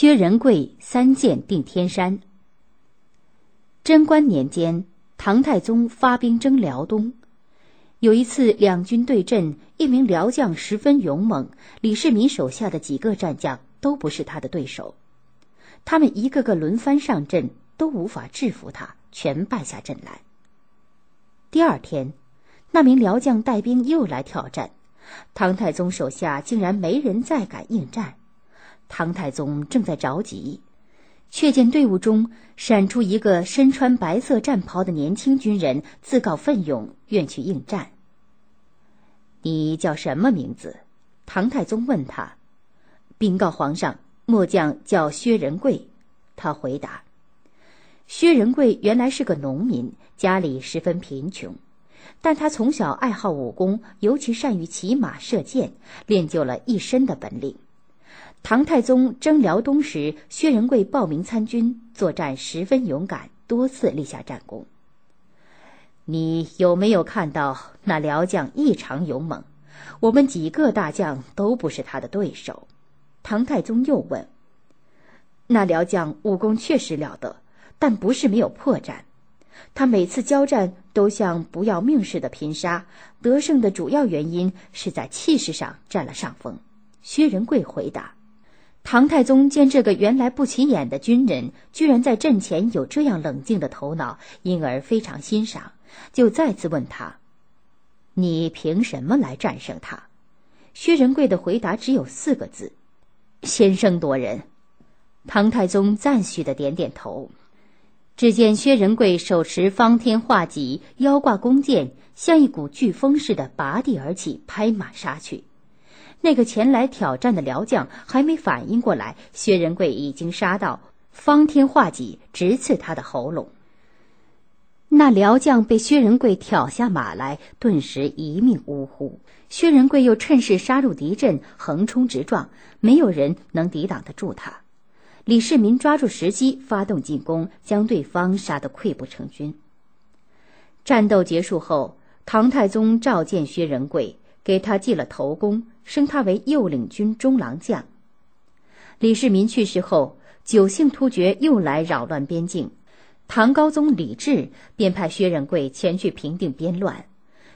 薛仁贵三箭定天山。贞观年间，唐太宗发兵征辽东。有一次两军对阵，一名辽将十分勇猛，李世民手下的几个战将都不是他的对手。他们一个个轮番上阵，都无法制服他，全败下阵来。第二天，那名辽将带兵又来挑战，唐太宗手下竟然没人再敢应战。唐太宗正在着急，却见队伍中闪出一个身穿白色战袍的年轻军人，自告奋勇，愿去应战。你叫什么名字？唐太宗问他。禀告皇上，末将叫薛仁贵。他回答。薛仁贵原来是个农民，家里十分贫穷，但他从小爱好武功，尤其善于骑马射箭，练就了一身的本领。唐太宗征辽东时，薛仁贵报名参军，作战十分勇敢，多次立下战功。你有没有看到那辽将异常勇猛？我们几个大将都不是他的对手。唐太宗又问：“那辽将武功确实了得，但不是没有破绽。他每次交战都像不要命似的拼杀，得胜的主要原因是在气势上占了上风。”薛仁贵回答。唐太宗见这个原来不起眼的军人，居然在阵前有这样冷静的头脑，因而非常欣赏，就再次问他：“你凭什么来战胜他？”薛仁贵的回答只有四个字：“先声夺人。”唐太宗赞许的点点头。只见薛仁贵手持方天画戟，腰挂弓箭，像一股飓风似的拔地而起，拍马杀去。那个前来挑战的辽将还没反应过来，薛仁贵已经杀到，方天画戟直刺他的喉咙。那辽将被薛仁贵挑下马来，顿时一命呜呼。薛仁贵又趁势杀入敌阵，横冲直撞，没有人能抵挡得住他。李世民抓住时机发动进攻，将对方杀得溃不成军。战斗结束后，唐太宗召见薛仁贵，给他记了头功。升他为右领军中郎将。李世民去世后，九姓突厥又来扰乱边境，唐高宗李治便派薛仁贵前去平定边乱。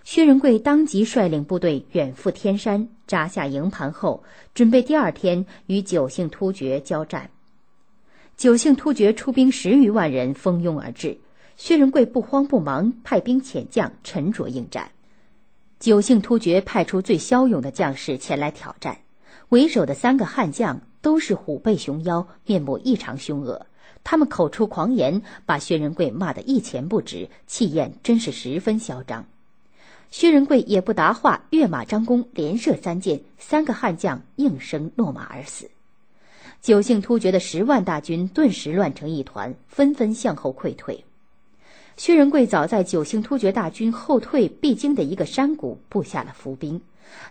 薛仁贵当即率领部队远赴天山，扎下营盘后，准备第二天与九姓突厥交战。九姓突厥出兵十余万人，蜂拥而至。薛仁贵不慌不忙，派兵遣将，沉着应战。九姓突厥派出最骁勇的将士前来挑战，为首的三个悍将都是虎背熊腰，面目异常凶恶。他们口出狂言，把薛仁贵骂得一钱不值，气焰真是十分嚣张。薛仁贵也不答话，跃马张弓，连射三箭，三个悍将应声落马而死。九姓突厥的十万大军顿时乱成一团，纷纷向后溃退。薛仁贵早在九姓突厥大军后退必经的一个山谷布下了伏兵，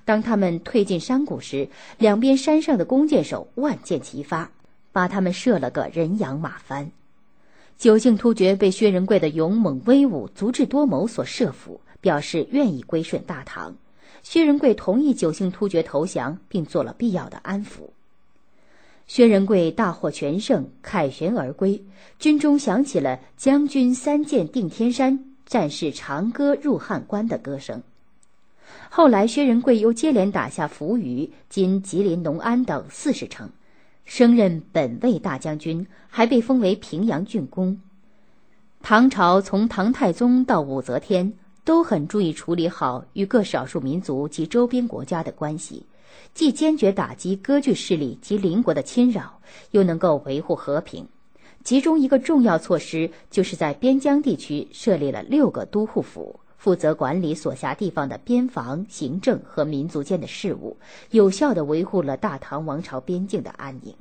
当他们退进山谷时，两边山上的弓箭手万箭齐发，把他们射了个人仰马翻。九姓突厥被薛仁贵的勇猛威武、足智多谋所慑服，表示愿意归顺大唐。薛仁贵同意九姓突厥投降，并做了必要的安抚。薛仁贵大获全胜，凯旋而归，军中响起了“将军三箭定天山，战士长歌入汉关”的歌声。后来，薛仁贵又接连打下扶余（今吉林农安）等四十城，升任本卫大将军，还被封为平阳郡公。唐朝从唐太宗到武则天，都很注意处理好与各少数民族及周边国家的关系。既坚决打击割据势力及邻国的侵扰，又能够维护和平。其中一个重要措施，就是在边疆地区设立了六个都护府，负责管理所辖地方的边防、行政和民族间的事务，有效地维护了大唐王朝边境的安宁。